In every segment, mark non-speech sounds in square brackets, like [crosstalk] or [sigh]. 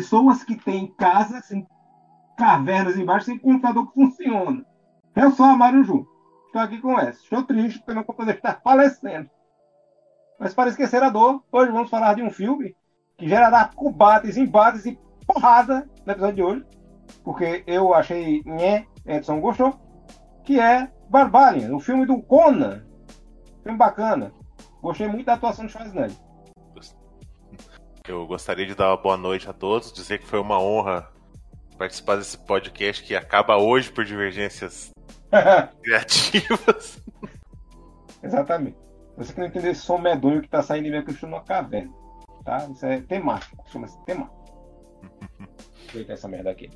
Pessoas que têm casas em cavernas embaixo sem computador que funciona. Eu sou a Mário Ju. Estou aqui com essa. Estou triste porque meu computador está falecendo. Mas para esquecer a dor, hoje vamos falar de um filme que gerará combates, embates e porrada no episódio de hoje. Porque eu achei, né, Edson gostou. Que é Barbarian, o filme do Conan. Filme bacana. Gostei muito da atuação de Schwarzenegger. Eu gostaria de dar uma boa noite a todos, dizer que foi uma honra participar desse podcast que acaba hoje por divergências [laughs] criativas. Exatamente. Você que não entender esse som medonho que tá saindo de mim que numa caverna. Tá? Isso é temático, chama-se temático. [laughs] Vou essa merda aqui.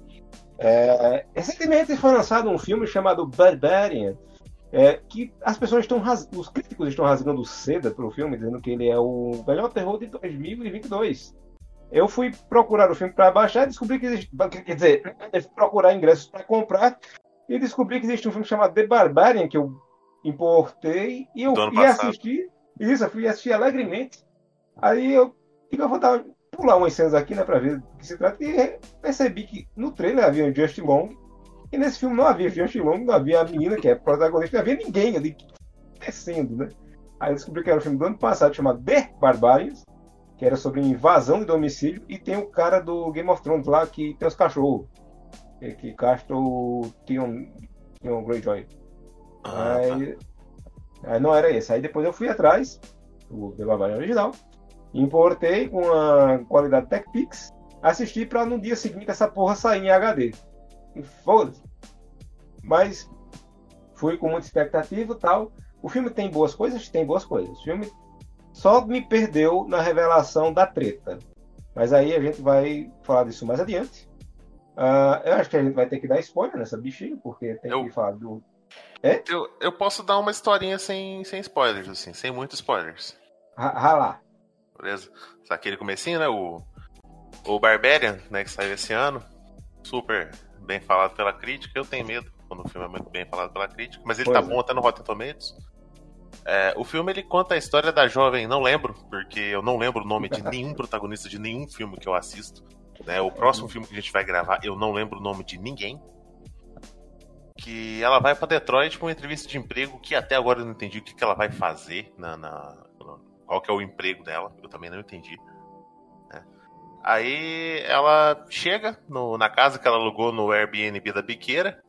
É, recentemente foi lançado um filme chamado Barbarian, é, que as pessoas estão ras... os críticos estão rasgando seda pelo filme, dizendo que ele é o melhor terror de 2022. Eu fui procurar o filme para baixar descobri que existe, quer dizer, procurar ingressos para comprar e descobri que existe um filme chamado The Barbarian que eu importei e eu fui assistir. Isso, eu fui assistir alegremente. Aí eu, eu vou dar, pular umas cenas aqui, né, para ver do que se trata e percebi que no trailer havia um Just Long e nesse filme não havia Fiona Long, não havia a menina que é protagonista, não havia ninguém ali descendo, né? Aí eu descobri que era um filme do ano passado chamado The Barbarians, que era sobre invasão de domicílio, e tem o cara do Game of Thrones lá que tem os cachorros, que, que castra o Theon, Theon Greyjoy. Ah, aí, tá. aí não era esse. Aí depois eu fui atrás, o The Barbarian original, importei com a qualidade TechPix, assisti para no dia seguinte essa porra sair em HD. Foda-se. Mas fui com muita expectativa e tal. O filme tem boas coisas? Tem boas coisas. O filme só me perdeu na revelação da treta. Mas aí a gente vai falar disso mais adiante. Uh, eu acho que a gente vai ter que dar spoiler nessa bichinha, porque tem eu, que falar do. É? Eu, eu posso dar uma historinha sem, sem spoilers, assim, sem muitos spoilers. Ralar. Beleza? Aquele comecinho, né? O, o Barbarian, né, que saiu esse ano. Super bem falado pela crítica. Eu tenho medo quando o filme é muito bem falado pela crítica, mas ele pois tá é. bom até no Rotten Tomatoes. É, o filme ele conta a história da jovem, não lembro, porque eu não lembro o nome de [laughs] nenhum protagonista de nenhum filme que eu assisto. Né? O próximo filme que a gente vai gravar, eu não lembro o nome de ninguém. Que ela vai para Detroit para uma entrevista de emprego que até agora eu não entendi o que, que ela vai fazer na, na, qual que é o emprego dela. Eu também não entendi. Aí ela chega no, na casa que ela alugou no Airbnb da biqueira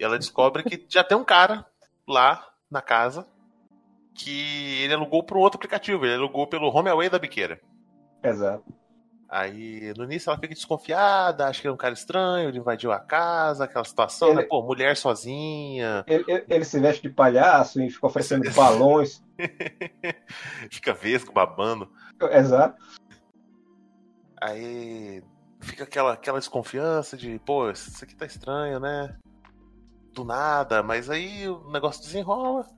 e ela descobre que já tem um cara lá na casa que ele alugou para um outro aplicativo, ele alugou pelo HomeAway da biqueira. Exato. Aí no início ela fica desconfiada, acha que é um cara estranho, ele invadiu a casa, aquela situação, ele, né? Pô, mulher sozinha. Ele, ele, ele, se veste de palhaço e fica oferecendo [laughs] balões. fica vesgo, babando. Exato. Aí fica aquela, aquela desconfiança de, pô, isso aqui tá estranho, né? Do nada, mas aí o negócio desenrola.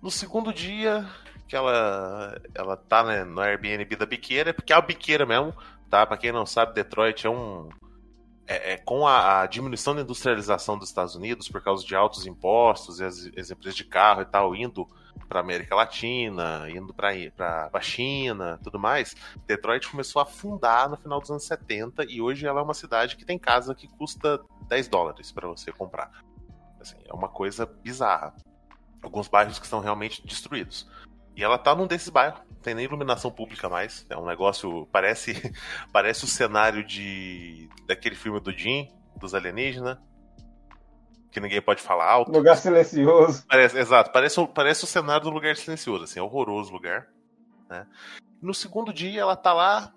No segundo dia que ela, ela tá né, no Airbnb da biqueira, porque é a biqueira mesmo, tá? Pra quem não sabe, Detroit é um. É, é com a, a, diminuição da industrialização dos Estados Unidos, por causa de altos impostos e as, as empresas de carro e tal indo para América Latina, indo para a China, tudo mais, Detroit começou a afundar no final dos anos 70 e hoje ela é uma cidade que tem casa que custa 10 dólares para você comprar. Assim, é uma coisa bizarra. Alguns bairros que estão realmente destruídos. E ela tá num desses bairros, tem nem iluminação pública mais. É um negócio. Parece [laughs] parece o cenário de daquele filme do Jim, dos alienígenas que ninguém pode falar alto. Lugar silencioso. Parece, exato, parece, parece o cenário do lugar silencioso, assim, é horroroso o lugar. Né? No segundo dia ela tá lá,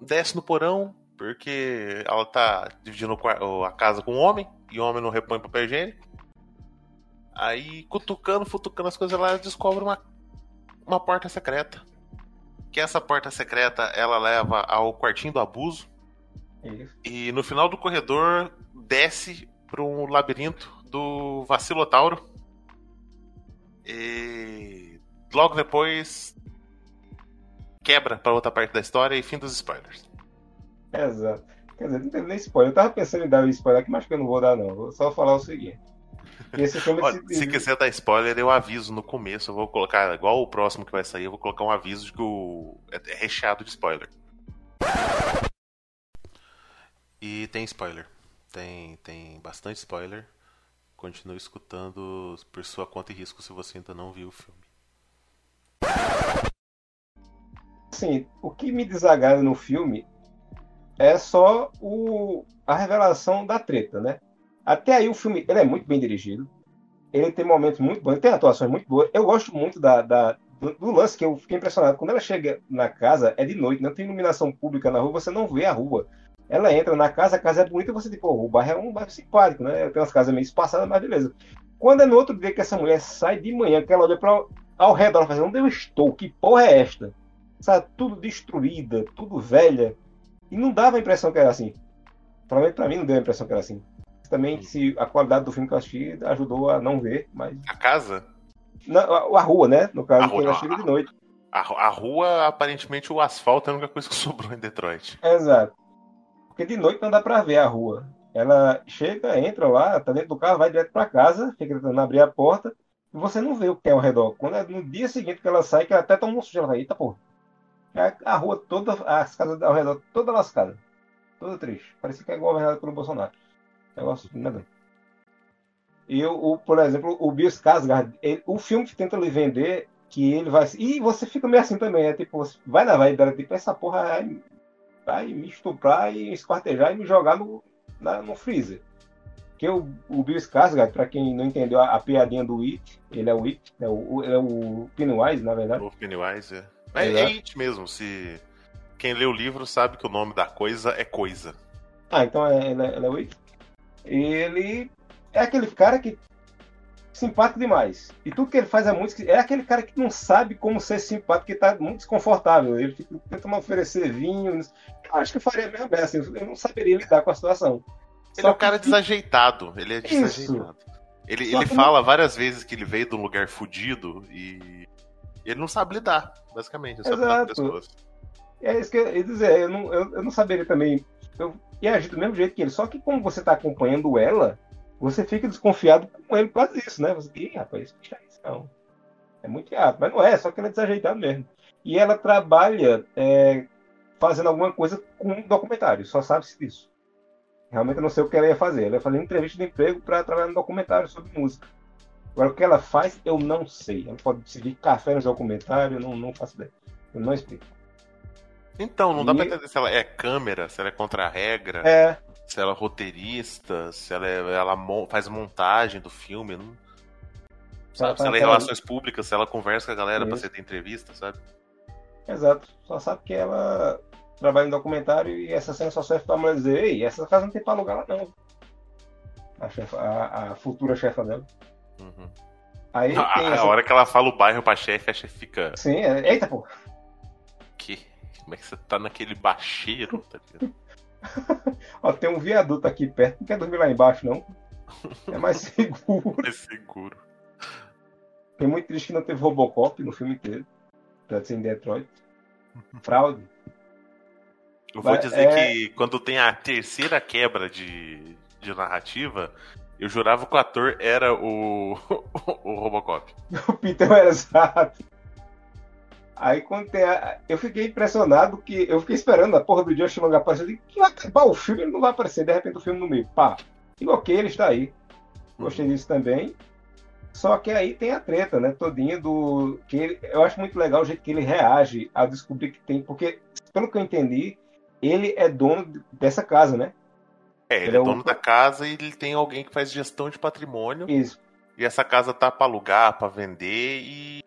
desce no porão, porque ela tá dividindo a casa com um homem, e o homem não repõe papel higiênico. Aí, cutucando, futucando as coisas lá, ela descobre uma, uma porta secreta. Que essa porta secreta, ela leva ao quartinho do abuso. Isso. E no final do corredor, desce para um labirinto do Vacilotauro. E logo depois quebra para outra parte da história e fim dos spoilers. Exato. Quer dizer, não teve nem spoiler. Eu tava pensando em dar um spoiler aqui, mas que eu não vou dar, não. Vou só falar o seguinte. Esse filme Olha, se... se quiser dar spoiler, eu aviso no começo. Eu vou colocar, igual o próximo que vai sair, eu vou colocar um aviso de que o... é recheado de spoiler. E tem spoiler. Tem, tem bastante spoiler. Continue escutando por sua conta e risco se você ainda não viu o filme. Sim, o que me desagrada no filme é só o, a revelação da treta, né? Até aí o filme ele é muito bem dirigido. Ele tem momentos muito bons, ele tem atuações muito boas. Eu gosto muito da, da do, do, lance que eu fiquei impressionado. Quando ela chega na casa, é de noite, não tem iluminação pública na rua, você não vê a rua. Ela entra na casa, a casa é bonita, você tipo, oh, o bairro é um bairro simpático, né? Tem umas casas meio espaçadas, mas beleza. Quando é no outro dia que essa mulher sai de manhã, que ela olha para ao redor, ela faz, onde eu estou? Que porra é esta? Sabe, tudo destruída, tudo velha. E não dava a impressão que era assim. Menos pra mim não deu a impressão que era assim. Também se a qualidade do filme que eu assisti ajudou a não ver, mas. A casa? Na, a, a, rua, né? No caso, a rua, ela chega de noite. A, a, rua, aparentemente, o asfalto é a única coisa que [laughs] sobrou em Detroit. Exato. Porque de noite não dá pra ver a rua. Ela chega, entra lá, tá dentro do carro, vai direto pra casa, fica tentando abrir a porta, e você não vê o que tem ao redor. Quando é no dia seguinte que ela sai, que ela até toma um susto, ela vai, eita porra. É a rua toda, as casas ao redor, toda lascada. Toda triste. Parecia que é governada pelo Bolsonaro. Negócio nada. E o, por exemplo, o Bill Skarsgård, ele, o filme que tenta lhe vender que ele vai. E você fica meio assim também, é tipo, vai na vai dela, tipo, essa porra vai, vai me estuprar e esquartejar e me jogar no, na, no freezer. Porque o, o Bill Skarsgård, para quem não entendeu a, a, piadinha do It, ele é o It, né? o, ele é o Pennywise, na verdade. O Pennywise, é. É, é It mesmo, se quem lê o livro sabe que o nome da coisa é coisa. Ah, então é, ele, é, ele é o It. Ele é aquele cara que simpático demais. E tudo que ele faz é muito. É aquele cara que não sabe como ser simpático, que está muito desconfortável. Ele fica tentando oferecer vinho. Eu acho que eu faria mesmo assim. Eu não saberia lidar com a situação. Ele Só é um cara que... desajeitado. Ele é desajeitado. Isso. Ele, ele fala não... várias vezes que ele veio de um lugar fudido e ele não sabe lidar, basicamente. Não sabe lidar com pessoas. É isso que eu ia dizer. Eu não, eu, eu não saberia também. Eu ia agir do mesmo jeito que ele. Só que como você está acompanhando ela, você fica desconfiado com ele por causa disso, né? Você, Ih, rapaz, isso não. É muito errado. Mas não é, só que ele é desajeitado mesmo. E ela trabalha é, fazendo alguma coisa com um documentário, só sabe-se disso. Realmente eu não sei o que ela ia fazer. Ela ia fazer entrevista de emprego para trabalhar no documentário sobre música. Agora, o que ela faz, eu não sei. Ela pode seguir café no documentário, eu não, não faço ideia. Eu não explico. Então, não e... dá pra entender se ela é câmera, se ela é contra a regra. É, se ela é roteirista, se ela, é, ela faz montagem do filme. Não... Sabe? se ela é relações públicas, se ela conversa com a galera Isso. pra você ter entrevista, sabe? Exato. Só sabe que ela trabalha em documentário e essa cena só serve pra mulher dizer, ei, essa casa não tem pra alugar lá não. A, chefa, a, a futura chefa dela. Uhum. Aí [laughs] a, a essa... hora que ela fala o bairro pra chefe, a chefe fica. Sim, é... eita, pô. Que? Como é que você tá naquele baixeiro, tá ligado? [laughs] Ó, tem um viaduto aqui perto, não quer dormir lá embaixo, não? É mais [laughs] seguro. É seguro. Tem muito triste que não teve Robocop no filme inteiro. Pra ser em Detroit. Fraude. Eu vou dizer é... que quando tem a terceira quebra de, de narrativa, eu jurava que o ator era o, [laughs] o Robocop. O Peter era exato. Aí quando tem a... eu fiquei impressionado que eu fiquei esperando a porra do Justin Long aparecer. Que vai acabar o filme, ele não vai aparecer, de repente o filme no meio. Pá. E ok, ele está aí. Gostei uhum. disso também. Só que aí tem a treta, né? Todinha do. que ele... Eu acho muito legal o jeito que ele reage ao descobrir que tem. Porque, pelo que eu entendi, ele é dono dessa casa, né? É, ele, ele é, é dono o... da casa e ele tem alguém que faz gestão de patrimônio. Isso. E essa casa tá para alugar, para vender e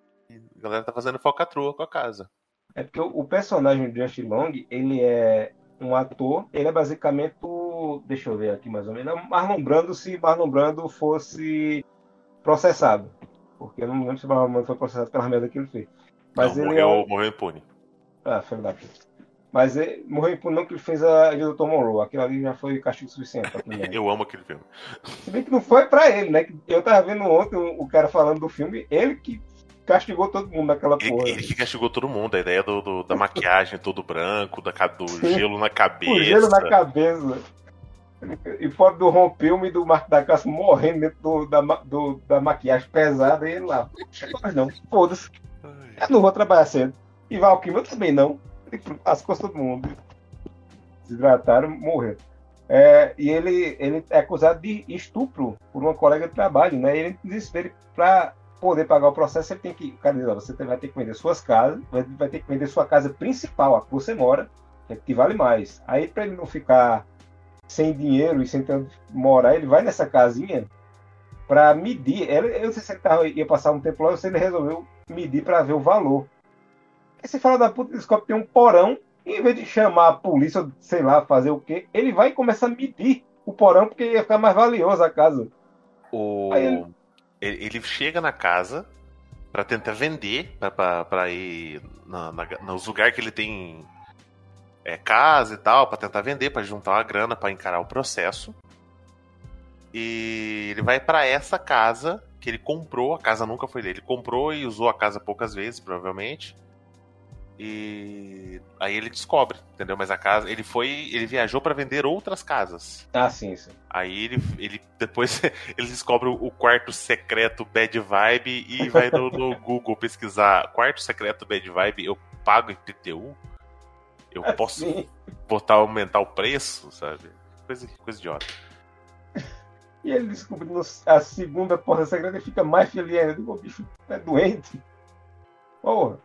a galera tá fazendo falcatrua com a casa. É porque o, personagem de Justin Long, ele é um ator, ele é basicamente o. Deixa eu ver aqui mais ou menos. É Marlon Brando se Marlon Brando fosse processado. Porque eu não lembro se Marlon Brando foi processado pela merda que ele fez. Mas não, ele morreu, é... morreu impune. Ah, foi da Mas ele morreu impune não que ele fez a de Dr. Monroe. Aquilo ali já foi castigo suficiente. [laughs] eu amo aquele filme. Se bem que não foi pra ele, né? Eu tava vendo ontem o cara falando do filme, ele que castigou todo mundo naquela porra. Ele, que castigou todo mundo, a ideia do, do da maquiagem todo branco, da, do gelo na cabeça. O gelo na cabeça. E fora do rompeu e do Marco da Caça morrendo dentro do, da, do, da maquiagem pesada, e ele lá. Mas não, foda-se. Eu não vou trabalhar cedo. E Valkyrie eu também não. As costas todo mundo. Desidrataram, morreram. É, e ele, ele é acusado de estupro por uma colega de trabalho, né? Ele desespero para poder pagar o processo, ele tem que, o cara diz, ó, você vai ter que vender suas casas, vai, ter que vender sua casa principal, a que você mora, que vale mais. Aí para ele não ficar sem dinheiro e sem morar, ele vai nessa casinha para medir. Eu não sei se ele tava, ia passar um tempo lá ou se ele resolveu medir para ver o valor. Esse fala da puta descobre que tem um porão, e em vez de chamar a polícia, sei lá, fazer o quê, ele vai e começa a medir o porão porque ia ficar mais valioso a casa. O... Ele... ele... chega na casa para tentar vender, para ir na, na, nos lugares que ele tem é, casa e tal, para tentar vender, para juntar uma grana para encarar o processo. E ele vai para essa casa que ele comprou, a casa nunca foi dele. Ele comprou e usou a casa poucas vezes, provavelmente. E aí ele descobre, entendeu? Mas a casa, ele foi, ele viajou para vender outras casas. Ah, sim, sim. Aí ele, ele depois [laughs] ele descobre o quarto secreto Bad Vibe e vai no, no [laughs] Google pesquisar quarto secreto Bad Vibe, eu pago IPTU? Eu posso sim. botar aumentar o preço, sabe? Coisa, coisa idiota. E ele descobrindo a segunda porta secreta e fica mais feliz ainda. O bicho é doente. Porra.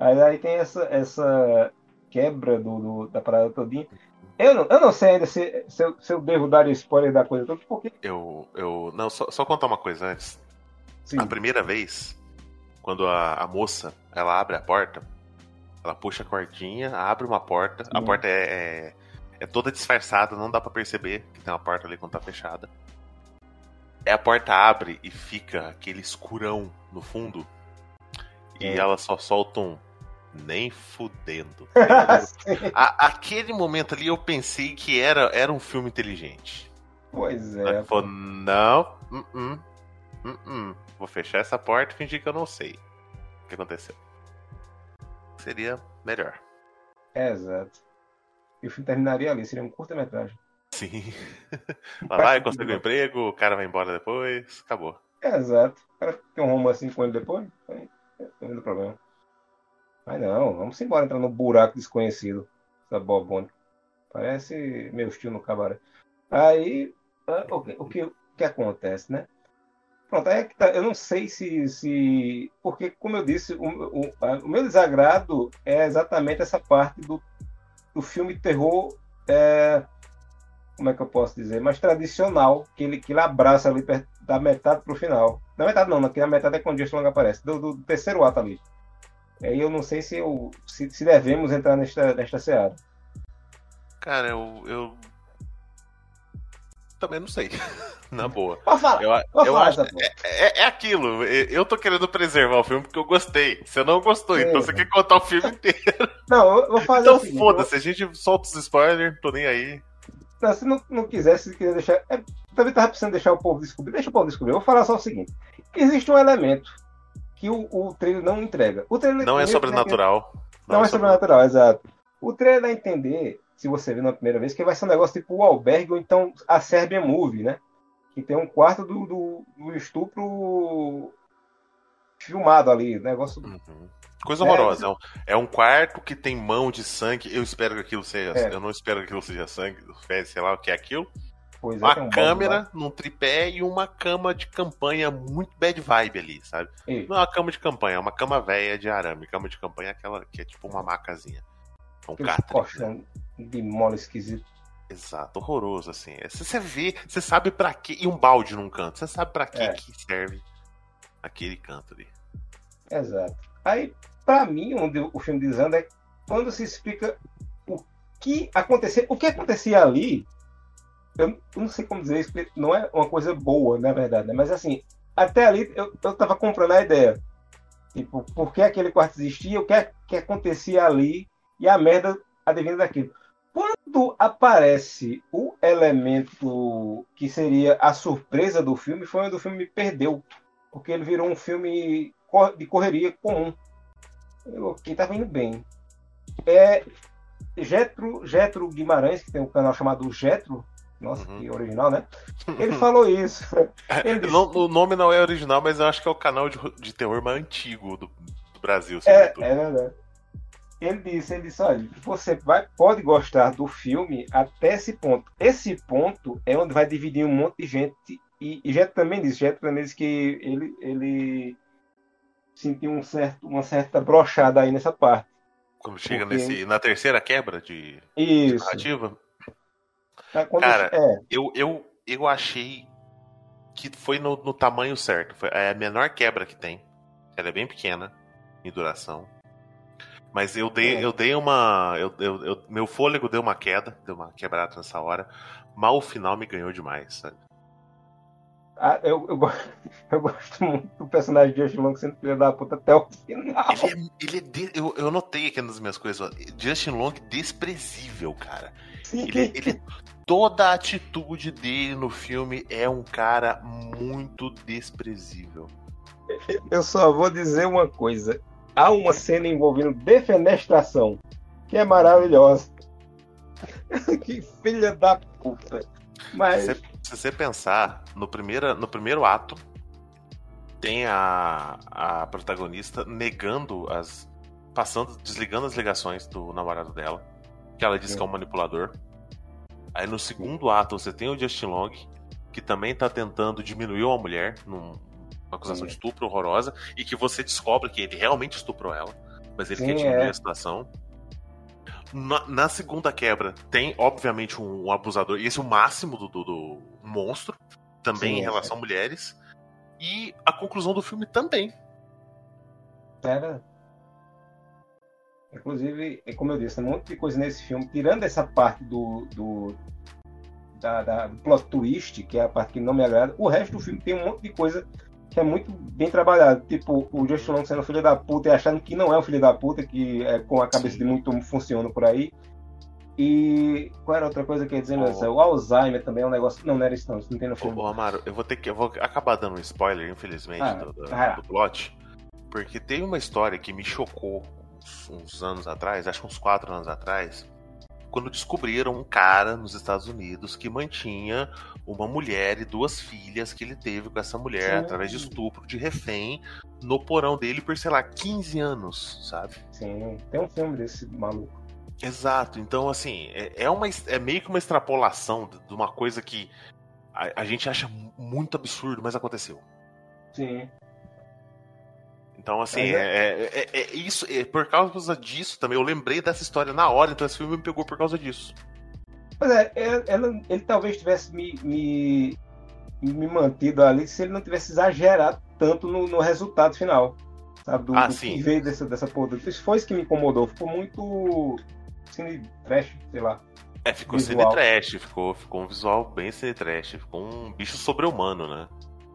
Aí, aí tem essa, essa quebra do, do, da parada todinha. Eu não, eu não sei ainda se, se, eu, se eu devo dar spoiler da coisa toda, porque. Eu. eu não, só, só contar uma coisa antes. Sim. A primeira vez, quando a, a moça ela abre a porta, ela puxa a cordinha, abre uma porta, a porta é, é, é, toda disfarçada, não dá para perceber que tem uma porta ali quando tá fechada. É a porta abre e fica aquele escurão no fundo. E é. ela só solta um nem fudendo. [laughs] a, aquele momento ali eu pensei que era, era um filme inteligente. Pois é. Ela falou, não, uh -uh, uh vou fechar essa porta e fingir que eu não sei o que aconteceu. Seria melhor. É, exato. E o filme terminaria ali, seria um curta-metragem. Sim. [laughs] Lá vai, consegue um emprego, o cara vai embora depois, acabou. É, exato. O cara tem um romance assim com ele depois, não tem problema. Mas não, vamos embora entrar no buraco desconhecido. Essa bobona. Parece meu estilo no cabaré. Aí, ah, o que, o que, o que acontece, né? Pronto, é que tá, eu não sei se, se. Porque, como eu disse, o, o, o meu desagrado é exatamente essa parte do, do filme terror. É, como é que eu posso dizer? Mais tradicional, que ele, que ele abraça ali da metade pro final. Na metade não, na metade é quando o Long aparece, do, do, terceiro ato ali. Aí eu não sei se, eu, se, se devemos entrar nesta, nesta seara. Cara, eu, eu também não sei. [laughs] Na boa. Falar. Eu, eu falar, acho, é, é, é, aquilo. Eu tô querendo preservar o filme porque eu gostei. Você não gostou, é. então você quer contar o filme inteiro. [laughs] Não, eu vou fazer Então assim, foda-se, a gente solta os spoilers, tô nem aí. Não, se não, não quisesse, se quiser deixar. É, também tava precisando deixar o povo descobrir. Deixa o povo descobrir. Eu vou falar só o seguinte: existe um elemento que o, o trailer não entrega. O trailer não é sobrenatural. Não, não é, é sobrenatural, exato. O trailer dá a entender se você viu na primeira vez, que vai ser um negócio tipo o albergue ou então a Serbian Movie, né? Que tem um quarto do, do, do estupro filmado ali, negócio. Uhum. Coisa horrorosa. É, é um quarto que tem mão de sangue. Eu espero que aquilo seja. É. Eu não espero que aquilo seja sangue, sei lá o que é aquilo. Pois é, uma é, um câmera num tripé e uma cama de campanha muito bad vibe ali, sabe? Não é uma cama de campanha, é uma cama velha de arame. Cama de campanha é aquela que é tipo uma macazinha. Um catre de mole esquisito. Exato, horroroso, assim. Você vê, você sabe para que. E um balde num canto, você sabe para que, é. que serve aquele canto ali. Exato. Aí, para mim, onde o filme desanda é quando se explica o que aconteceu. O que acontecia ali, eu não sei como dizer, não é uma coisa boa, na verdade, né? Mas assim, até ali eu, eu tava comprando a ideia. Tipo, por que aquele quarto existia, o que, é, que acontecia ali e a merda advindo daquilo. Quando aparece o elemento que seria a surpresa do filme, foi onde o filme me perdeu. Porque ele virou um filme de correria comum. Quem estava indo bem. É Getro, Getro Guimarães, que tem um canal chamado Getro, nossa, uhum. que original, né? Ele falou isso. [laughs] Ele disse... O nome não é original, mas eu acho que é o canal de, de terror mais antigo do, do Brasil. É, é verdade. ele disse, ele disse, olha, você vai, pode gostar do filme até esse ponto. Esse ponto é onde vai dividir um monte de gente. E, e Jeto também disse, Jeto também disse que ele, ele sentiu um certo, uma certa brochada aí nessa parte. Quando chega Porque... nesse, na terceira quebra de, Isso. de narrativa. É, Cara, é. eu, eu, eu achei que foi no, no tamanho certo. Foi é a menor quebra que tem. Ela é bem pequena em duração. Mas eu dei, É. eu dei uma. Eu, eu- eu- meu fôlego deu uma queda, deu uma quebrada nessa hora. Mas o final me ganhou demais, sabe? Ah, eu, eu, [laughs] eu gosto muito do personagem de Justin Long sendo filho da puta até o final. Ele é, ele é de- eu, eu notei aqui nas minhas coisas, ó, Justin Long desprezível, cara. Ele, ele- toda a atitude dele no filme é um cara muito desprezível. Eu só vou dizer uma coisa. Há uma cena envolvendo defenestração que é maravilhosa. [laughs] que filha da puta. Mas Se, se você pensar, no, primeira, no primeiro ato, tem a, a protagonista negando as. passando, desligando as ligações do namorado dela, que ela diz que é um manipulador. Aí no segundo ato você tem o Justin Long, que também tá tentando diminuir uma mulher numa acusação de Sim. estupro horrorosa, e que você descobre que ele realmente estuprou ela, mas ele Sim, quer diminuir é. a situação. Na, na segunda quebra, tem, obviamente, um, um abusador, e esse é o máximo do, do- do monstro, também Sim, em relação a mulheres. E a conclusão do filme também. era. Inclusive, é como eu disse, tem um monte de coisa nesse filme, tirando essa parte do. do da, da- plot twist, que é a parte que não me agrada, o resto do filme tem um monte de coisa que é muito bem trabalhado. Tipo, o Justin Long sendo filho da puta e achando que não é o filho da puta, que é com a cabeça Sim. de muito funciona por aí. E qual era outra coisa que eu ia dizer, meu Oh. O Alzheimer também é um negócio. Não, não era isso não, isso não tem no filme. ô, Amaro, eu vou ter que. Eu vou acabar dando um spoiler, infelizmente, Ah, do, do- lá. do plot. Porque tem uma história que me chocou uns, uns anos atrás, acho que uns quatro anos atrás, quando descobriram um cara nos Estados Unidos que mantinha uma mulher e duas filhas que ele teve com essa mulher Sim. através de estupro de refém no porão dele por, sei lá, 15 anos, sabe? Sim, tem um filme desse maluco. Exato, então assim, é, é uma, é meio que uma extrapolação de uma coisa que a, a gente acha mu- muito absurdo, mas aconteceu. Sim. Então, assim, é, é- é- é isso, é por causa disso também. Eu lembrei dessa história na hora, então esse filme me pegou por causa disso. Pois é, é- ela- ele talvez tivesse me, me, me mantido ali se ele não tivesse exagerado tanto no, no resultado final. Sabe? Do, Ah, do sim. que veio dessa, dessa porra. Isso foi isso que me incomodou. Ficou muito. Cine trash, sei lá. É, ficou Visual. cine trash, ficou, ficou um visual bem cine trash, ficou um bicho sobre-humano, né?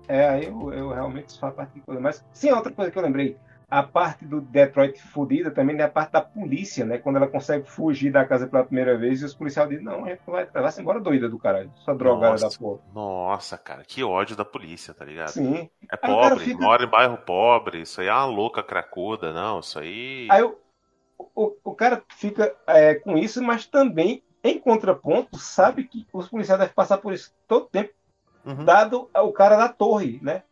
É, aí eu, eu realmente isso faz parte de coisa. Mas sim, outra coisa que eu lembrei. A parte do Detroit fudida também é a parte da polícia, né? Quando ela consegue fugir da casa pela primeira vez e os policiais dizem, não, a gente vai, vai-se embora doida do caralho. Só drogada da porra. Nossa, cara, que ódio da polícia, tá ligado? Sim. É Aí pobre, fica- mora em bairro pobre, isso aí é uma louca cracuda, não, isso aí. Aí o, o, o cara fica é, com isso, mas também, em contraponto, sabe que os policiais devem passar por isso todo tempo, Uhum. dado o cara da torre, né?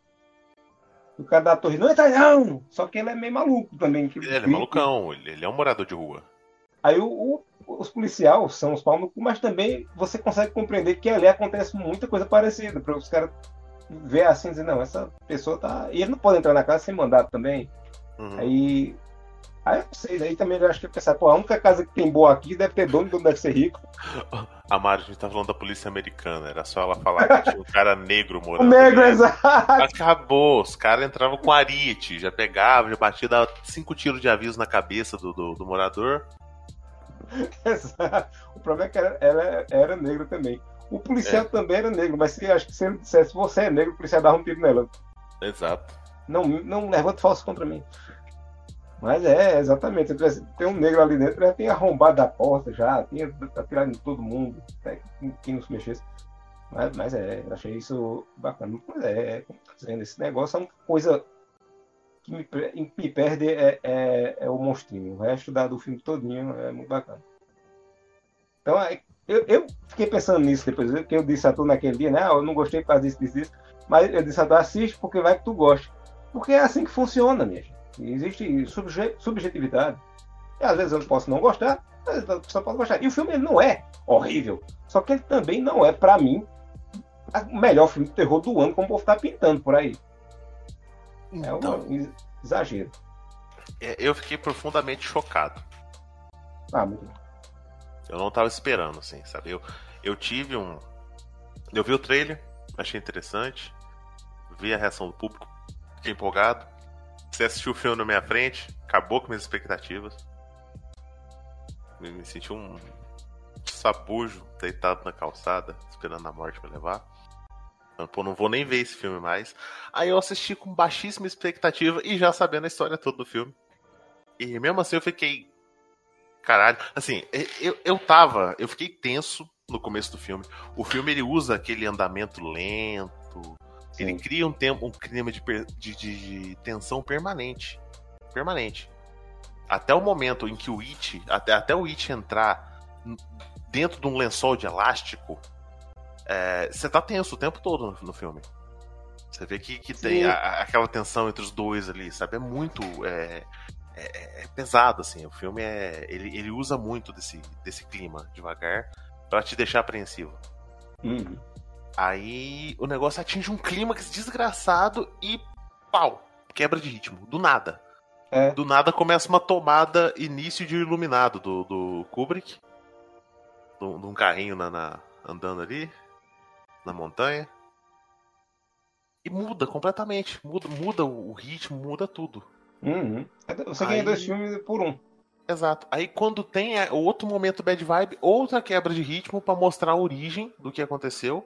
O cara da torre, não entra não! Só que ele é meio maluco também. Que, Ele é malucão, ele, é um morador de rua. Aí o, o- os policiais são os pau no cu, mas também você consegue compreender que ali acontece muita coisa parecida, para os caras ver assim e dizer, não, essa pessoa tá. E ele não pode entrar na casa sem mandato também. Uhum. Aí. Aí eu sei, aí também eu acho que eu pensar, pô, a única casa que tem boa aqui deve ter dono, dono deve ser rico. [laughs] Amaro, a gente tá falando da polícia americana, era só ela falar que tinha um cara negro morando. negro, exato. Acabou, os caras entravam com arite, já pegavam, já batia, dava cinco tiros de aviso na cabeça do, do, do morador. [laughs] exato. O problema é que ela, ela era negra também. O policial É. também era negro, mas se, acho que se ele dissesse você é negro, o policial dava um tiro nela. Exato. Não, não levanta falso contra mim. Mas é, exatamente. Se tivesse, tem um negro ali dentro, já tinha arrombado a porta, já tinha atirado em todo mundo, até que quem não se mexesse. Mas, mas é, achei isso bacana. Mas é, é, como tá dizendo, esse negócio é uma coisa que me, me perde é, é, é o monstrinho. O resto da, do filme todinho é muito bacana. Então, é, eu, eu fiquei pensando nisso depois, que eu disse a tu naquele dia, né? Ah, eu não gostei por causa disso, disso, disso. Mas eu disse a tu, assiste porque vai que tu gosta. Porque é assim que funciona, minha gente. Existe subje- subjetividade. Às vezes eu posso não gostar, às vezes a pessoa pode gostar. E o filme ele não é horrível. Só que ele também não é, para mim, o melhor filme de terror do ano, como o povo tá pintando por aí. É um Então, exagero. é, eu fiquei profundamente chocado. Ah, muito. Eu não tava esperando, assim, sabe? Eu, eu tive um. Eu vi o trailer, achei interessante. Vi a reação do público, fiquei empolgado. Você assistiu o filme na minha frente, acabou com minhas expectativas. Me, me senti um sabujo deitado na calçada, esperando a morte me levar. Falando, Pô, não vou nem ver esse filme mais. Aí eu assisti com baixíssima expectativa e já sabendo a história toda do filme. E mesmo assim eu fiquei. Caralho. Assim, eu, eu tava. Eu fiquei tenso no começo do filme. O filme ele usa aquele andamento lento. Ele cria um, tempo, um clima de, de, de- tensão permanente. Permanente. Até o momento em que o It. Até, até o It entrar dentro de um lençol de elástico. é, Você tá tenso o tempo todo no, no filme. Você vê que, que tem Sim. a- a- aquela tensão entre os dois ali, sabe? É muito. É, é- é pesado, assim. O filme é. Ele, ele usa muito desse, desse clima devagar pra te deixar apreensivo. Uhum. Aí o negócio atinge um clímax desgraçado e pau! Quebra de ritmo, do nada. É. Do nada começa uma tomada início de iluminado do, do Kubrick. De um carrinho na, na- andando ali, na montanha. E muda completamente. Muda, muda o ritmo, muda tudo. Uhum. Você ganha Aí- dois filmes por um. Exato. Aí quando tem é, outro momento bad vibe, outra quebra de ritmo pra mostrar a origem do que aconteceu,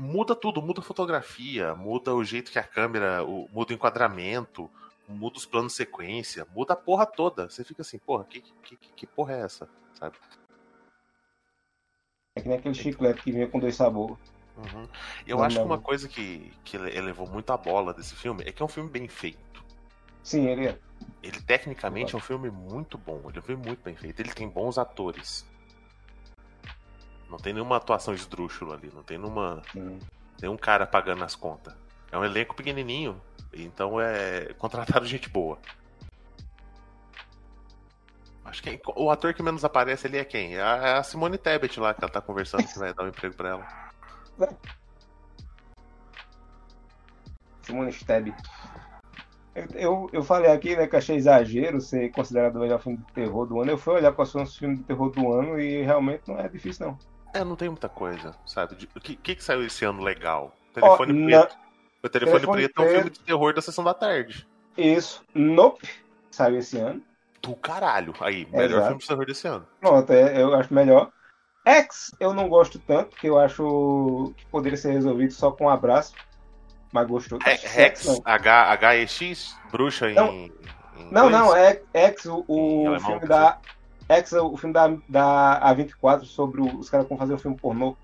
muda tudo, muda a fotografia, muda o jeito que a câmera, o- muda o enquadramento, muda os planos de sequência, muda a porra toda. Você fica assim, porra, que, que, que, que porra é essa? Sabe? É que nem aquele chiclete que vinha com dois sabores. Uhum. Eu Não, acho que não. uma coisa que, que ele- elevou muito a bola desse filme é que é um filme bem feito. Sim, ele é. Ele tecnicamente é um filme muito bom, ele é um filme muito bem feito. Ele tem bons atores. Não tem nenhuma atuação esdrúxula ali, não tem nenhuma, Sim. nenhum cara pagando as contas. É um elenco pequenininho, então é contrataram gente boa. Acho que o ator que menos aparece ali é quem? É a é a Simone Tebet lá que ela tá conversando que vai dar um emprego pra ela. Simone Steb. Eu, eu, eu falei aqui, né, que achei exagero ser considerado o melhor filme de terror do ano. Eu fui olhar quais são os filmes de terror do ano e realmente não é difícil, não. É, não tem muita coisa, sabe? O que, que, que saiu esse ano legal? Telefone na- Preto. O Telefone, Telefone Preto é um filme de terror da sessão da tarde. Isso. Nope. Saiu esse ano. Do caralho. Aí, melhor Exato. filme de terror desse ano. Pronto, é, eu acho melhor. X eu não gosto tanto, porque eu acho que poderia ser resolvido só com um abraço. Mas gostou. Rex. H, H-E-X, bruxa em. Não. em Não, inglês? não, é X, o, o filme quer X, o filme da, da A24 sobre o- os caras que vão fazer um filme pornô.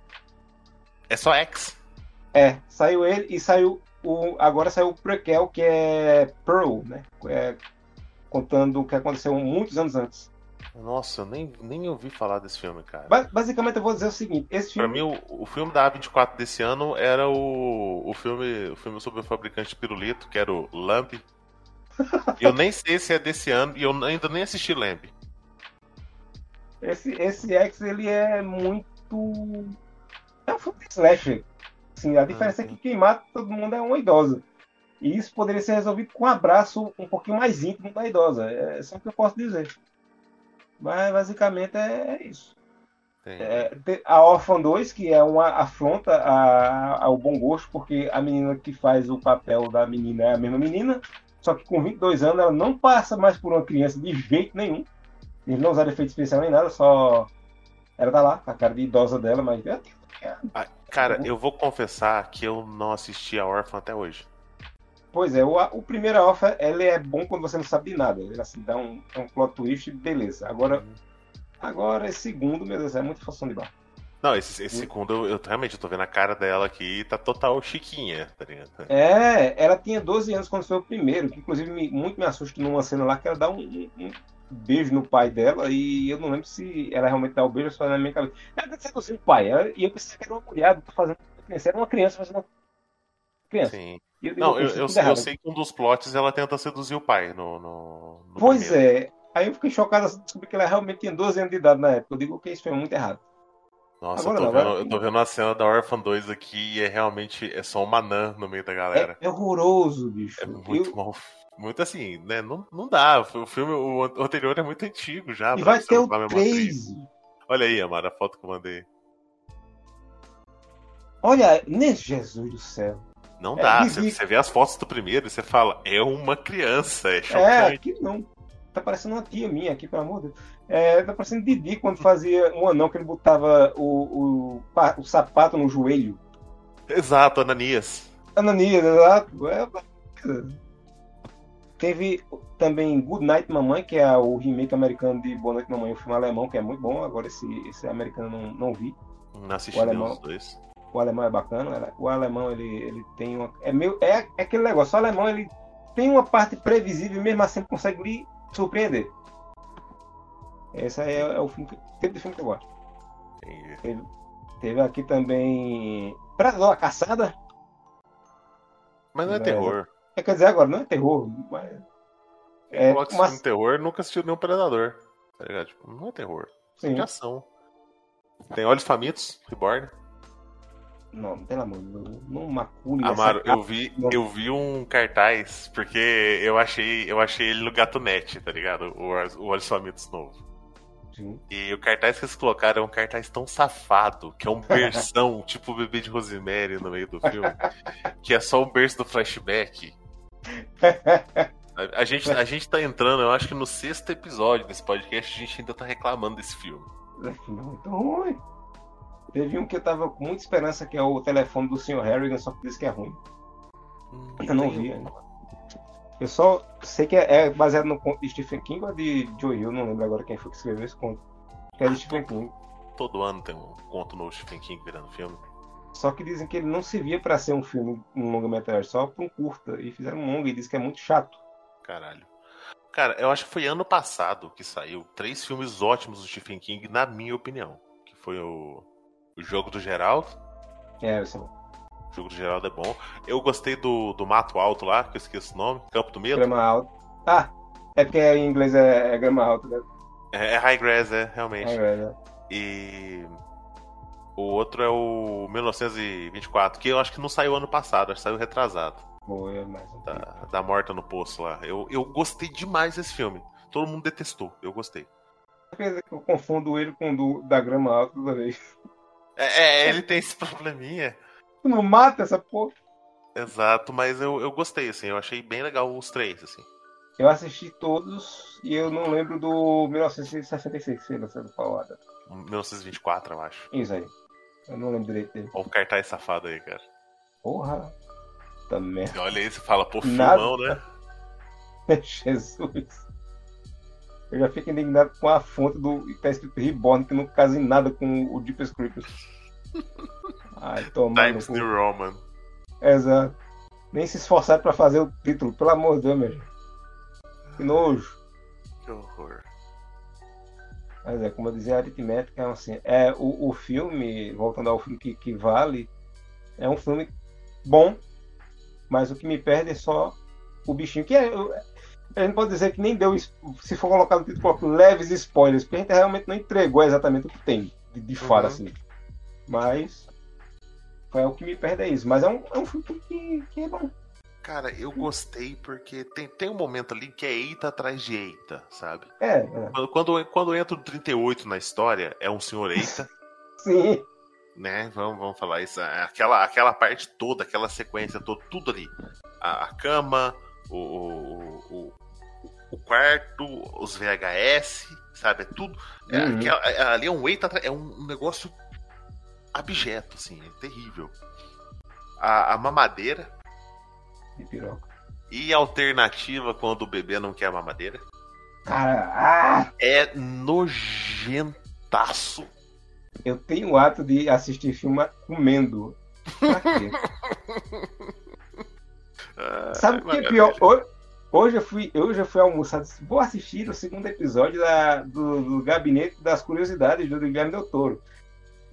É só X. É, saiu ele e saiu o. Agora saiu o prequel, que é Pearl, né? É, contando o que aconteceu muitos anos antes. Nossa, eu nem, nem ouvi falar desse filme, cara. Ba- basicamente eu vou dizer o seguinte, esse Pra filme. mim, o, o filme da A24 desse ano era o, o, filme, o filme sobre o fabricante de pirulito, que era o Lamp. [laughs] eu nem sei se é desse ano e eu ainda nem assisti Lamp. Esse, esse X ele é muito. É um filme de slasher. Assim, a diferença é que quem mata todo mundo é uma idosa. E isso poderia ser resolvido com um abraço um pouquinho mais íntimo da idosa. É só o que eu posso dizer. Mas basicamente é isso. Tem- É, a Orphan 2, que é uma afronta a- ao bom gosto, porque a menina que faz o papel da menina é a mesma menina, só que com 22 anos ela não passa mais por uma criança de jeito nenhum. Eles não usaram efeito especial nem nada, só. Ela tá lá, a cara de idosa dela, mas. Ah, cara, eu vou confessar que eu não assisti a Orphan até hoje. Pois é, o, o primeiro Orphan ele é bom quando você não sabe de nada. Ele assim, dá um, é um plot twist, beleza. Agora, agora esse segundo, meu Deus, é muito função de barra. Não, esse, esse segundo, eu, eu realmente eu tô vendo a cara dela aqui e tá total chiquinha, tá ligado? É, ela tinha 12 anos quando foi o primeiro, que inclusive me- muito me assusta numa cena lá que ela dá um- um beijo no pai dela e eu não lembro se ela realmente dá o beijo só na minha cabeça. Ela o pai, e eu pensei que era uma mulher fazendo criança, era uma criança fazendo uma criança. Sim. Eu, Não, eu, eu, eu sei que um dos plots ela tenta seduzir o pai no. no, no Pois primeiro. é, Aí eu fiquei chocado assim, descobri que ela realmente tinha 12 anos de idade na época. Eu digo que isso foi muito errado. Nossa, Agora, eu, tô não, vendo, eu tô vendo a cena da Orphan 2 aqui e é realmente é só uma Nan no meio da galera. É, é horroroso, bicho. É muito eu... mal. Muito assim, né? Não, não dá. O filme, o anterior é muito antigo já. E vai ter o 3. Olha aí, Amara, a foto que eu mandei. Olha, nem Jesus do céu. Não é dá. Você, você vê as fotos do primeiro e você fala, é uma criança, é, é chocante. É, aqui não. Tá parecendo uma tia minha aqui, pelo amor de Deus. É, tá parecendo Didi quando fazia um anão que ele botava o, o, o sapato no joelho. Exato, Ananias. Ananias, exato. É, Teve também Good Night Mamãe, que é o remake americano de Boa Noite Mamãe, o filme alemão, que é muito bom. Agora esse, esse americano não, não vi. Não assisti o alemão, os dois. O alemão é bacana. O alemão ele, ele tem uma. É, meio, é, é aquele negócio. O alemão ele tem uma parte previsível e mesmo assim consegue lhe surpreender. Esse é, é o filme, tipo de filme que eu gosto. Teve, teve, aqui também Predador a Caçada. Mas não é terror. É, quer dizer, agora não é terror, mas. É, uma... terror nunca assistiu nenhum Predador. Tá ligado? Tipo, não é terror. Sim. É de ação. Tem Olhos Famintos, Reborn. Não, pelo amor de Deus, não macule Amaro, eu vi, eu vi um cartaz, porque eu achei, eu achei ele no Gato Net, tá ligado? O, o Olhos Famintos novo. Sim. E o cartaz que eles colocaram é um cartaz tão safado, que é um bersão, [laughs] tipo o bebê de Rosemary no meio do filme, que é só o berço do flashback. A, a, gente, a gente tá entrando, eu acho que no sexto episódio desse podcast, a gente ainda tá reclamando desse filme. Muito ruim. Teve um que eu tava com muita esperança, que é o telefone do Sr. Harrigan, só que disse que é ruim. Hum, eu não vi ainda. Eu só sei que é, é baseado no conto de Stephen King ou de Joe Hill, não lembro agora quem foi que escreveu esse conto. Que é de Stephen King. Todo ano tem um conto no Stephen King virando filme. Só que dizem que ele não servia para ser um filme, um longa-metragem, só pra um curta. E fizeram um longa e dizem que é muito chato. Caralho. Cara, eu acho que foi ano passado que saiu três filmes ótimos do Stephen King, na minha opinião. Que foi o, o Jogo do Geraldo. É, esse é. O Jogo do Geraldo é bom. Eu gostei do, do Mato Alto lá, que eu esqueço o nome. Campo do Medo. Grama Alto. Ah, é porque em inglês é, é Grama Alto, né? É, é High Grass, é, realmente. High Grass, é. E o outro é o 1924, que eu acho que não saiu ano passado, acho que saiu retrasado. Foi, mas. Da, da Morta no Poço lá. Eu, eu gostei demais desse filme. Todo mundo detestou, eu gostei. Eu confundo ele com o do, da grama alta toda vez. É, é, ele tem esse probleminha. Tu não mata essa porra. Exato, mas eu, eu gostei, assim, eu achei bem legal os três, assim. Eu assisti todos e eu não lembro do 1966, sei lá, do qual 1924, eu acho. Isso aí. Eu não lembro direito dele. Olha o cartaz safado aí, cara. Porra. Também. Olha aí, você fala, pô, filmão, né? [laughs] Jesus. Eu já fico indignado com a fonte do que tá escrito Reborn, que não casa em nada com o Deep Scripts. Ai, toma. Times New Roman. Exato. Nem se esforçaram pra fazer o título, pelo amor de Deus, meu. Que nojo. Que horror. Mas é, como eu dizia, a aritmética é assim. É, o, o filme, voltando ao filme que, que vale, é um filme bom, mas o que me perde é só o bichinho. Que é, a gente pode dizer que nem deu, se for colocar no título, leves spoilers, porque a gente realmente não entregou exatamente o que tem de, de uhum. assim. Mas é o que me perde é isso. Mas é um, é um filme que, que é bom. Cara, eu gostei porque tem, tem um momento ali que é eita atrás de eita, sabe? É. é. Quando, quando, quando entra o 38 na história, é um senhor eita. [laughs] Sim. Né? Vamos, vamos falar isso. Aquela, aquela parte toda, aquela sequência toda, tudo ali. A, a cama, o, o, o, o, quarto, os VHS, sabe? É tudo. É, uhum. aquela, é, ali é um eita, é um negócio abjeto, assim, é terrível. A, a mamadeira de piroca. E alternativa quando o bebê não quer mamadeira? Cara, ah! É nojentaço. Eu tenho o ato de assistir filme comendo. Pra quê? [laughs] ah, Sabe o que é pior? Hoje, hoje, eu fui, hoje eu fui almoçar. Vou assistir o segundo episódio da, do, do Gabinete das Curiosidades do Guilherme Del Toro.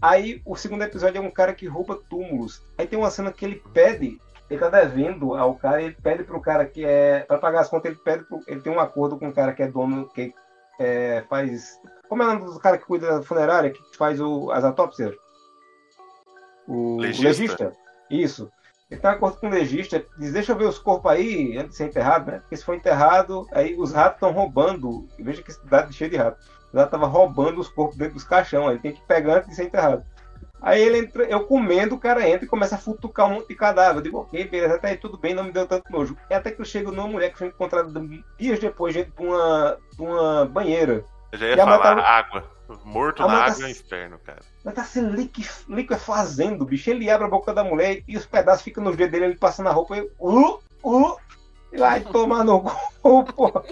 Aí o segundo episódio é um cara que rouba túmulos. Aí tem uma cena que ele pede ele tá devendo ao cara, ele pede pro cara que é. para pagar as contas, ele pede pro, ele tem um acordo com o cara que é dono, que é, faz. Como é o nome dos caras que cuida da funerária, que faz o, as autópsias? O Legista. legista. Isso. Ele tem um acordo com o legista, diz, deixa eu ver os corpos aí, antes de ser enterrado, né? Porque se for enterrado, aí os ratos estão roubando. Veja que cidade cheia de ratos. Os ratos estavam roubando os corpos dentro dos caixões, aí tem que pegar antes de ser enterrado. Aí ele entra, eu comendo, o cara entra e começa a futucar um monte de cadáver. Eu digo, ok, beleza, até aí tudo bem, não me deu tanto nojo. É até que eu chego numa mulher que foi encontrada dias depois dentro de uma, de uma banheira. Eu já ia falar tava- água. Morto na mãe tá- água é inferno, cara. Mas tá se lique, liquefazendo, bicho. Ele abre a boca da mulher e os pedaços ficam nos dedos dele, ele passando a roupa e. Uh, uh, e vai tomar no cu, pô.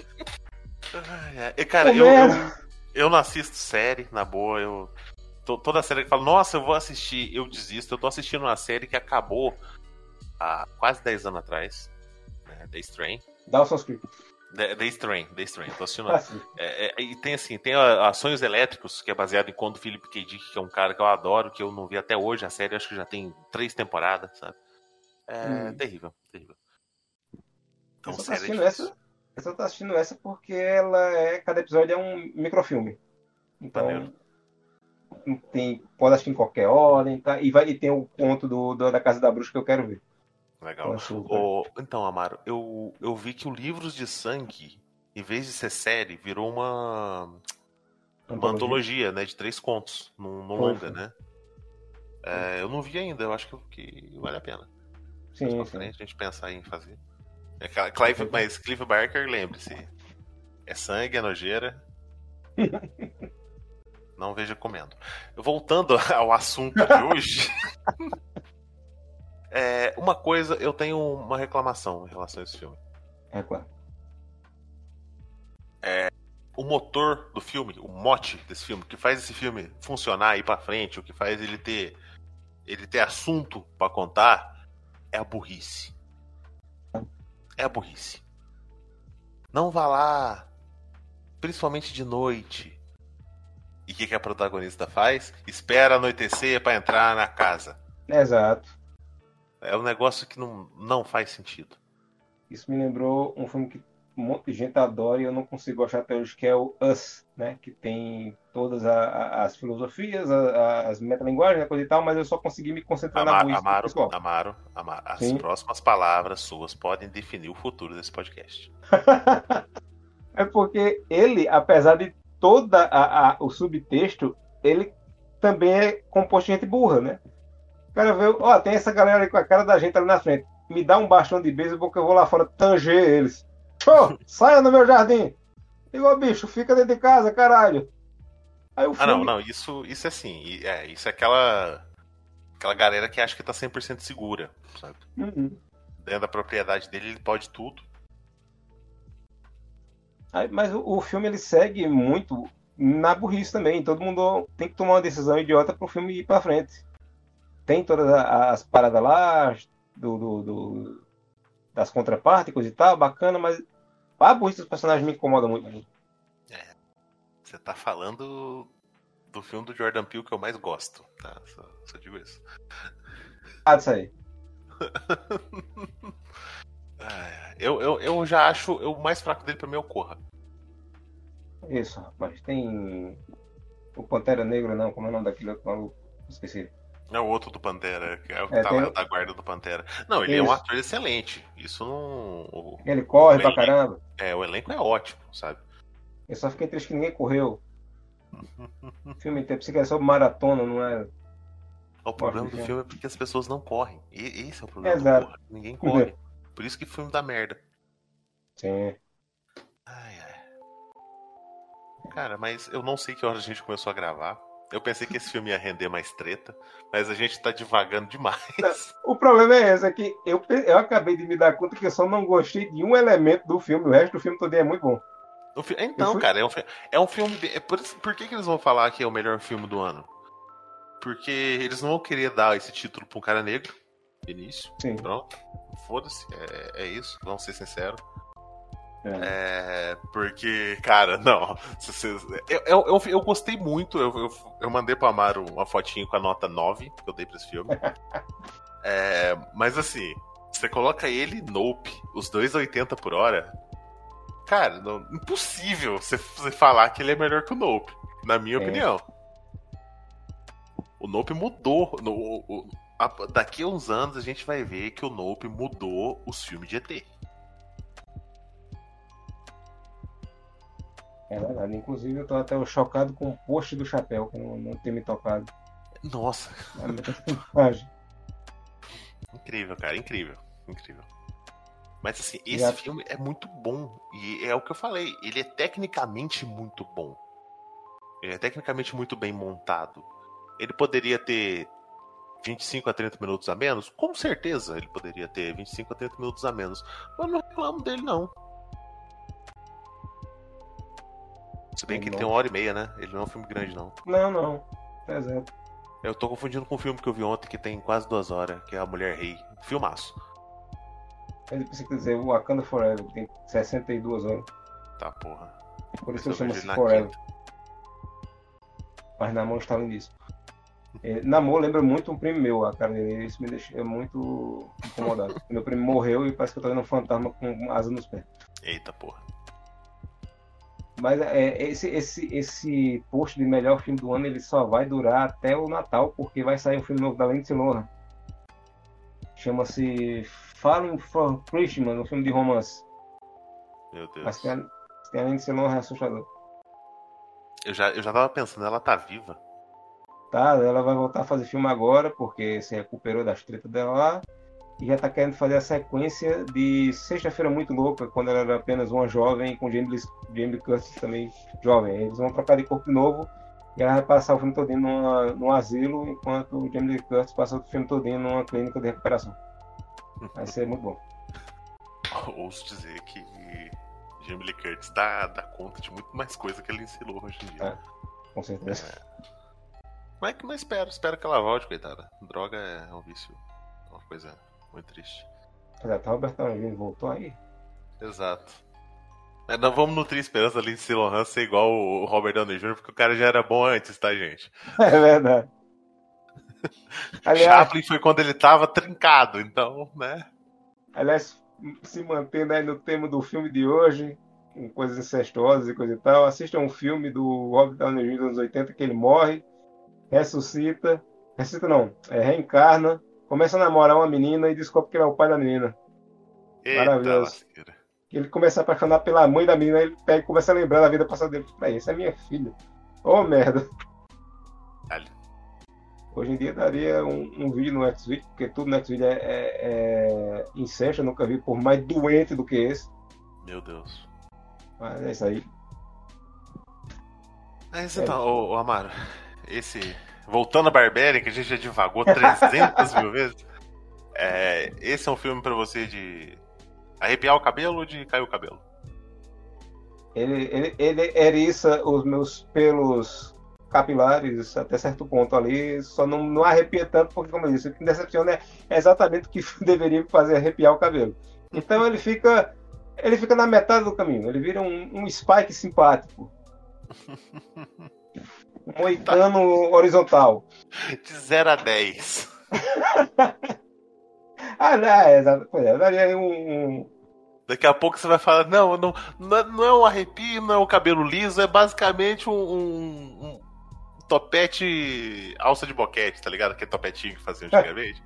E, cara, eu, eu, eu não assisto série, na boa. Eu, toda série que fala, nossa, eu vou assistir, eu desisto. Eu tô assistindo uma série que acabou há quase 10 anos atrás. Né, The Strain. Dawson's Creek. The, The Strain, The Strain. Tô assistindo. Assim. É, é, e tem assim, tem a, a Sonhos Elétricos, que é baseado em conto do Philip K. Dick, que é um cara que eu adoro, que eu não vi até hoje. A série acho que já tem três temporadas, sabe? É Hum. terrível, terrível. Então, Eu só tô série é assistindo essa. Eu só tô assistindo essa porque ela é. Cada episódio é um microfilme. Então. Maneiro. Tem, pode assistir em qualquer ordem, tá? E, vai, e tem o conto do, do- da Casa da Bruxa que eu quero ver. Legal. Ô, então, Amaro, eu, eu vi que o Livros de Sangue, em vez de ser série, virou uma, uma antologia, né? De três contos, num, num Foi, longa, né? É, eu não vi ainda, eu acho que, que vale a pena. Mais Sim, pra sim. frente a gente pensar em fazer. É, Clive, mas Clive Barker, lembre-se. É sangue, é nojeira. [laughs] Não veja comendo. Voltando [laughs] ao assunto de hoje. [laughs] é, uma coisa, eu tenho uma reclamação em relação a esse filme. É claro. O motor do filme, o mote desse filme, que faz esse filme funcionar e ir pra frente, o que faz ele ter ele ter assunto pra contar é a burrice. É a burrice. Não vá lá, principalmente de noite. E o que, que a protagonista faz? Espera anoitecer pra entrar na casa. Exato. É um negócio que não, não faz sentido. Isso me lembrou um filme que um monte de gente adora e eu não consigo achar até hoje, que é o Us, né? Que tem todas a- a- as filosofias, a- as metalinguagens, coisa e tal, mas eu só consegui me concentrar na Ama- burrice do Amaro, pessoal. Amaro, Amaro, as Sim. próximas palavras suas podem definir o futuro desse podcast. [laughs] É porque ele, apesar de toda a, a- o subtexto, ele também é composto de gente burra, né? O cara vê, ó, tem essa galera aí com a cara da gente ali na frente. Me dá um bastão de beisebol que eu vou lá fora tanger eles. Ô, [laughs] saia do meu jardim! Ô, bicho, fica dentro de casa, caralho. Aí o Ah, não, filme- não, isso, isso é assim. É, isso é aquela. Aquela galera que acha que tá 100% segura, sabe? Uhum. Dentro da propriedade dele, ele pode tudo. Aí, Mas o, o filme ele segue muito na burrice também. Todo mundo tem que tomar uma decisão idiota pro filme ir pra frente. Tem todas as paradas lá, do, do- do- das contrapartes, coisa e tal, bacana, mas a burrice dos personagens me incomoda muito. Você tá falando do filme do Jordan Peele que eu mais gosto, tá? Só, só digo isso. Ah, disso aí. Ai. [laughs] Eu, eu, eu já acho o mais fraco dele pra mim é o Corra. Isso, rapaz. Tem o Pantera Negra, não, como é o nome daquele outro maluco? Esqueci. É o outro do Pantera, que é o que É, tá tem lá da guarda do Pantera. Não, ele é um Isso. ator excelente. Isso não. o- Ele corre o pra elenco- caramba. É, o elenco é ótimo, sabe? Eu só fiquei triste que ninguém correu. O [laughs] filme inteiro, pensei que era sobre maratona, não é? O problema do Óbvio. filme é porque as pessoas não correm. E esse é o problema. Exato. Ninguém corre. [laughs] Por isso que o filme dá merda. Sim. Ai, ai. Cara, mas eu não sei que hora a gente começou a gravar. Eu pensei que esse filme ia render mais treta, mas a gente tá divagando demais. [laughs] O problema é esse, é que eu, eu acabei de me dar conta que eu só não gostei de um elemento do filme, o resto do filme todo é muito bom. Fi- Então, fui- cara, é um, é um filme. é por, por que, que eles vão falar que é o melhor filme do ano? Porque eles não vão querer dar esse título pra um cara negro, início. Sim. Pronto. Foda-se, é, é isso, vamos ser sinceros. É. É, porque, cara, [laughs] não. vocês- eu, eu, eu, gostei muito. Eu, eu, eu mandei pro Amaro uma fotinho com a nota 9 que eu dei pra esse filme. [laughs] É, mas assim, você coloca ele e Nope, os dois 80 por hora. cara, não, impossível você, você falar que ele é melhor que o Nope, na minha É. opinião. O Nope mudou. no- o- a- daqui a uns anos a gente vai ver que o Nope mudou os filmes de ET. É verdade. Inclusive, eu tô até chocado com o post do chapéu, que não, não tem me tocado. Nossa, [laughs] incrível, cara, incrível, incrível. Mas assim, esse Já- filme é muito bom. E é o que eu falei, ele é tecnicamente muito bom. Ele é tecnicamente muito bem montado. Ele poderia ter 25 a 30 minutos a menos? Com certeza ele poderia ter 25 a 30 minutos a menos. Mas eu não reclamo dele, não. Se bem que ele tem uma hora e meia, né? Ele não é um filme grande, não. Não, não. Exato. Eu tô confundindo com um filme que eu vi ontem que tem quase duas horas, que é A Mulher Rei. Filmaço. Ele precisa dizer o Wakanda Forever, que tem 62 horas. Tá, porra. Por isso Mas eu se ele na Forever. quinta. Mas Namor está lindíssimo. É, Namor lembra muito um primo meu, a cara dele. Isso me deixa muito incomodado. [laughs] Meu primo morreu e parece que eu tô vendo um fantasma com asa nos pés. Eita, porra. Mas é, esse, esse, esse post de melhor filme do ano ele só vai durar até o Natal, porque vai sair um filme novo da Lindsay Lohan. Chama-se Falling for Christmas, um filme de romance. Meu Deus. Mas tem a, tem a Lindsay Lohan é assustador. Eu já, eu já tava pensando, ela tá viva. Tá, ela vai voltar a fazer filme agora, porque se recuperou das tretas dela lá. E já tá querendo fazer a sequência de Sexta-feira Muito Louca, quando ela era apenas uma jovem, com Jamie Lee Jamie Curtis também jovem. Eles vão trocar de corpo novo. E ela vai passar o filme todinho numa, num asilo, enquanto o Jamie Lee Curtis passa o filme todinho numa clínica de recuperação. Vai ser muito bom. [laughs] Ouço dizer que Jamie Lee Curtis dá, dá conta de muito mais coisa que ele ensinou hoje em dia. É. Com certeza. Mas, mas espero, espero que ela volte, coitada. Droga é um vício. É uma coisa muito triste. Exato, Robert Downey Jr. voltou aí. Exato. Mas não vamos nutrir esperança ali de Lindsay Lohan ser igual o Robert Downey Jr., porque o cara já era bom antes, tá, gente? [laughs] É verdade. Aliás, [laughs] Chaplin foi quando ele tava trincado, então, né? Aliás, se mantendo aí no tema do filme de hoje, com coisas incestuosas e coisa e tal, assista um filme do Robert Downey Jr. dos anos 80 que ele morre, ressuscita, ressuscita não, é, reencarna, começa a namorar uma menina e descobre que ele é o pai da menina. Eita, Maravilhoso. lasqueira. Que ele começa a apaixonar pela mãe da menina, ele pega e começa a lembrar da vida passada dele. Peraí, essa é minha filha. Ô merda. Dale. Hoje em dia daria um, um vídeo no Xvideo, porque tudo no Xvideo é, é, é incesto, eu nunca vi por mais doente do que esse. Meu Deus. Mas é isso aí. Mas É. então, ô, ô, Amaro, esse. Voltando a Barbarian, que a gente já divagou 300 [laughs] mil vezes. É, esse é um filme pra você de arrepiar o cabelo ou de cair o cabelo? Ele, ele, ele eriça os meus pelos capilares até certo ponto ali, só não, não arrepia tanto, porque, como eu disse, o que me decepciona é exatamente o que [laughs] deveria fazer arrepiar o cabelo. Então ele fica ele fica na metade do caminho, ele vira um, um spike simpático. [laughs] Um moicano horizontal. De 0 a 10. [laughs] Ah, não, é, exato. Pois é, eu daria um, um- Daqui a pouco você vai falar, não, não, não é- um arrepio, não é um cabelo liso, é basicamente um, um- um topete alça de boquete, tá ligado? Aquele topetinho que fazia antigamente.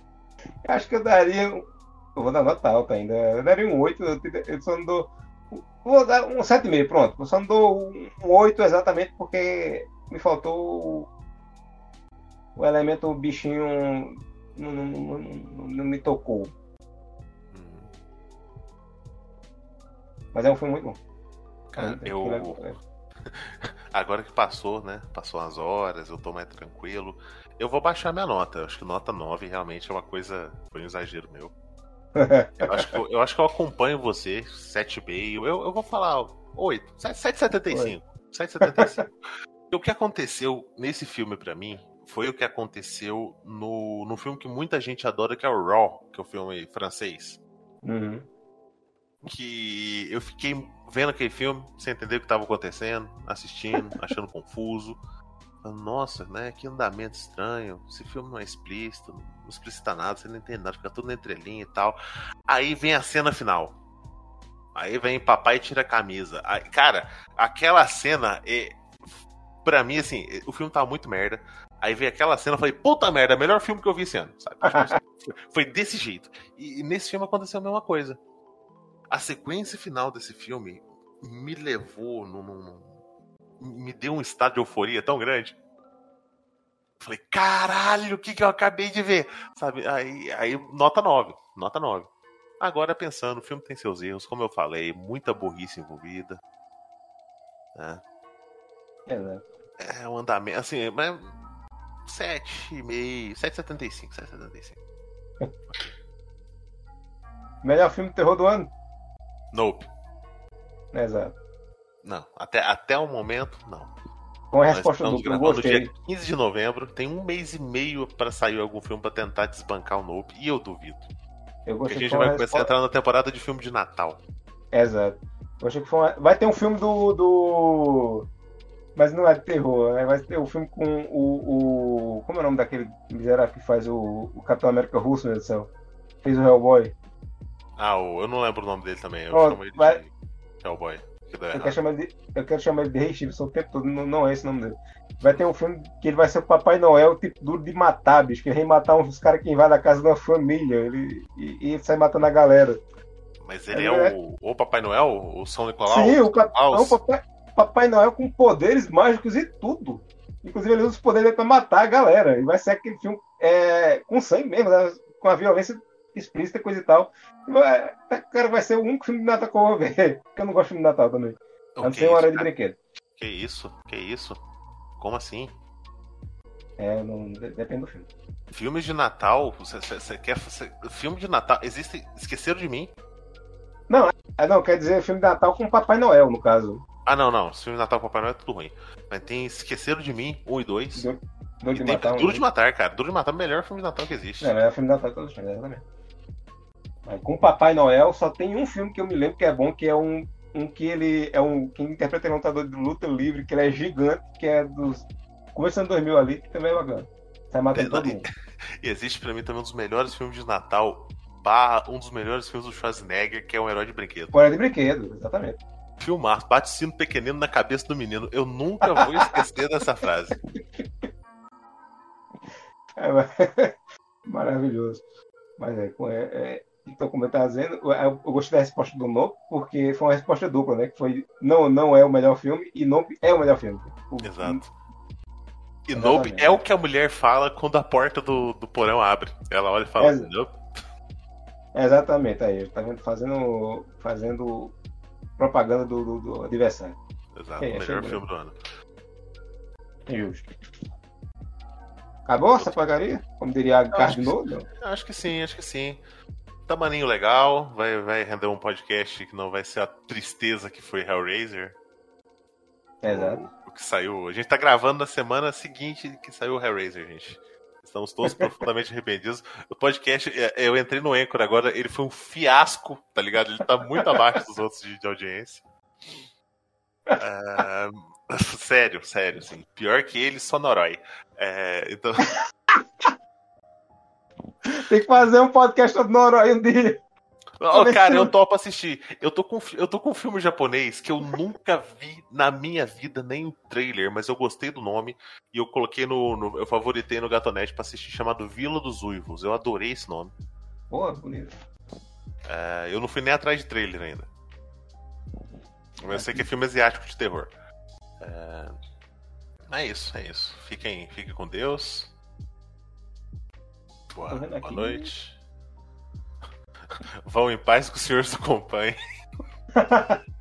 [laughs] Acho que eu daria. Eu vou dar nota alta ainda. Eu daria um 8. Eu, eu só não dou. Vou dar um 7,5, pronto. Eu só não dou um 8 exatamente porque me faltou o, o elemento bichinho. Não, não, não- não- me tocou. Hum. Mas é um filme muito bom. Cara, Aquilo eu. é- [laughs] Agora que passou, né? Passou as horas, eu tô mais tranquilo. Eu vou baixar minha nota. Acho que nota 9 realmente é uma coisa. Foi um exagero meu. [laughs] Eu acho que eu, eu, acho que eu acompanho você, 7,5. Eu, eu vou falar 8, 7,75. 7,75. E [laughs] o que aconteceu nesse filme pra mim foi o que aconteceu no, no filme que muita gente adora, que é o Raw, que é o filme francês. Uhum. Que eu fiquei vendo aquele filme sem entender o que estava acontecendo, assistindo, [laughs] achando confuso. Falando, Nossa, né? Que andamento estranho. Esse filme não é explícito, não explicita nada, você não entende nada, fica tudo na entrelinha e tal. Aí vem a cena final. Aí vem papai e tira a camisa. Aí, cara, aquela cena é. Pra mim, assim, o filme tava muito merda. Aí veio aquela cena, eu falei, puta merda, melhor filme que eu vi esse ano, sabe? [laughs] Foi desse jeito. E, e nesse filme aconteceu a mesma coisa. A sequência final desse filme me levou num, num, me deu um estado de euforia tão grande. Falei, caralho, o que, que eu acabei de ver? Sabe? Aí, aí nota 9. Nota 9. Agora pensando, o filme tem seus erros, como eu falei, muita burrice envolvida. Né? É, né? É um andamento, assim, mas 7,5, 7,75, 7,75. Melhor filme de terror do ano? Nope. Exato. Não, até, até o momento, não. Com a resposta do eu gostei. No dia 15 de novembro, tem um mês e meio para sair algum filme para tentar desbancar o Nope, e eu duvido. Eu Porque a gente vai começar resposta... a entrar na temporada de filme de Natal. Exato. Eu achei que foi uma... Vai ter um filme do, do. Mas não é de terror, né? vai ter o um filme com o, o. Como é o nome daquele miserável que faz o, o Capitão América russo, meu Deus do céu? Fez o Hellboy. Ah, o... eu não lembro o nome dele também. Eu Pronto, chamo ele vai... de Hellboy. Que eu, quero chamar ele de, eu quero chamar ele de Rei Stevenson o tempo todo, não, não é esse o nome dele. Vai ter um filme que ele vai ser o Papai Noel, tipo, duro de matar, bicho. Que ele vai matar uns caras que invadem a casa de uma família. Ele, e, e ele sai matando a galera. Mas ele, é, é, o, o Papai Noel? O São Nicolau? Sim, o, o, o Papai, Papai Noel com poderes mágicos e tudo. Inclusive, ele usa os poderes para matar a galera. E vai ser aquele filme é, com sangue mesmo, né? com a violência explícita, coisa e tal. E, cara, vai ser o único filme de Natal que eu vou ver. [laughs] Porque eu não gosto de filme de Natal também. A não ser uma hora de brinquedo. Que isso? Que isso? Como assim? É, não, depende do filme. Filmes de Natal, você, você quer. Você, filme de Natal. Existe. Esqueceram de mim? Não, é, não, quer dizer filme de Natal com Papai Noel, no caso. Ah, não, não. Filme de Natal com Papai Noel é tudo ruim. Mas tem Esqueceram de mim, 1 um e 2. Duro, de Matar. Duro de Matar, cara. Duro de Matar é o melhor filme de Natal que existe. É, é o filme de Natal que eu exatamente. Com Papai Noel só tem um filme que eu me lembro que é bom, que é um, um que ele é um. que interpreta um lutador de luta livre, que ele é gigante, que é dos. Começando 2000 ali, que também é bacana. Sai matando é, todo mundo. [laughs] E existe pra mim também um dos melhores filmes de Natal, barra um dos melhores filmes do Schwarzenegger, que é um herói de brinquedo. O herói de brinquedo, exatamente. Filmar, bate sino pequenino na cabeça do menino. Eu nunca vou esquecer dessa frase. [laughs] É, [laughs] maravilhoso. Mas é, é, é então, como eu estava dizendo, eu gostei da resposta do Nope, porque foi uma resposta dupla, né? Que foi não, não é o melhor filme e Nope é o melhor filme. O, Exato. E Nope é o que a mulher fala quando a porta do, do porão abre. Ela olha e fala assim, Nope. Exatamente, aí, tá vendo? Fazendo, fazendo propaganda do, do, do adversário. Exato, o melhor filme do ano. Justo. Acabou essa pagaria? Como diria a Cardinal? Acho que sim, acho que sim tamaninho legal, vai, vai render um podcast que não vai ser a tristeza que foi Hellraiser. Exato. O, o que saiu. A gente tá gravando na semana seguinte que saiu o Hellraiser, gente. Estamos todos [laughs] profundamente arrependidos. O podcast, é, eu entrei no Anchor agora, ele foi um fiasco, tá ligado? Ele tá muito abaixo dos outros de, de audiência. Uh, sério, sério, assim. Pior que ele, só Norói. É, então. [laughs] Tem que fazer um podcast do Noronha um dia. Oh, cara, eu topo assistir. Eu tô, com, eu tô com um filme japonês que eu nunca vi na minha vida, nem o trailer, mas eu gostei do nome e eu coloquei no. no eu favoritei no Gatonete pra assistir, chamado Vila dos Uivos. Eu adorei esse nome. Boa, bonito. É, eu não fui nem atrás de trailer ainda. Eu sei que é filme asiático de terror. É, é isso, é isso. Fiquem, fiquem com Deus. Boa, boa noite. [laughs] Vão em paz que o senhor se acompanhe. [laughs]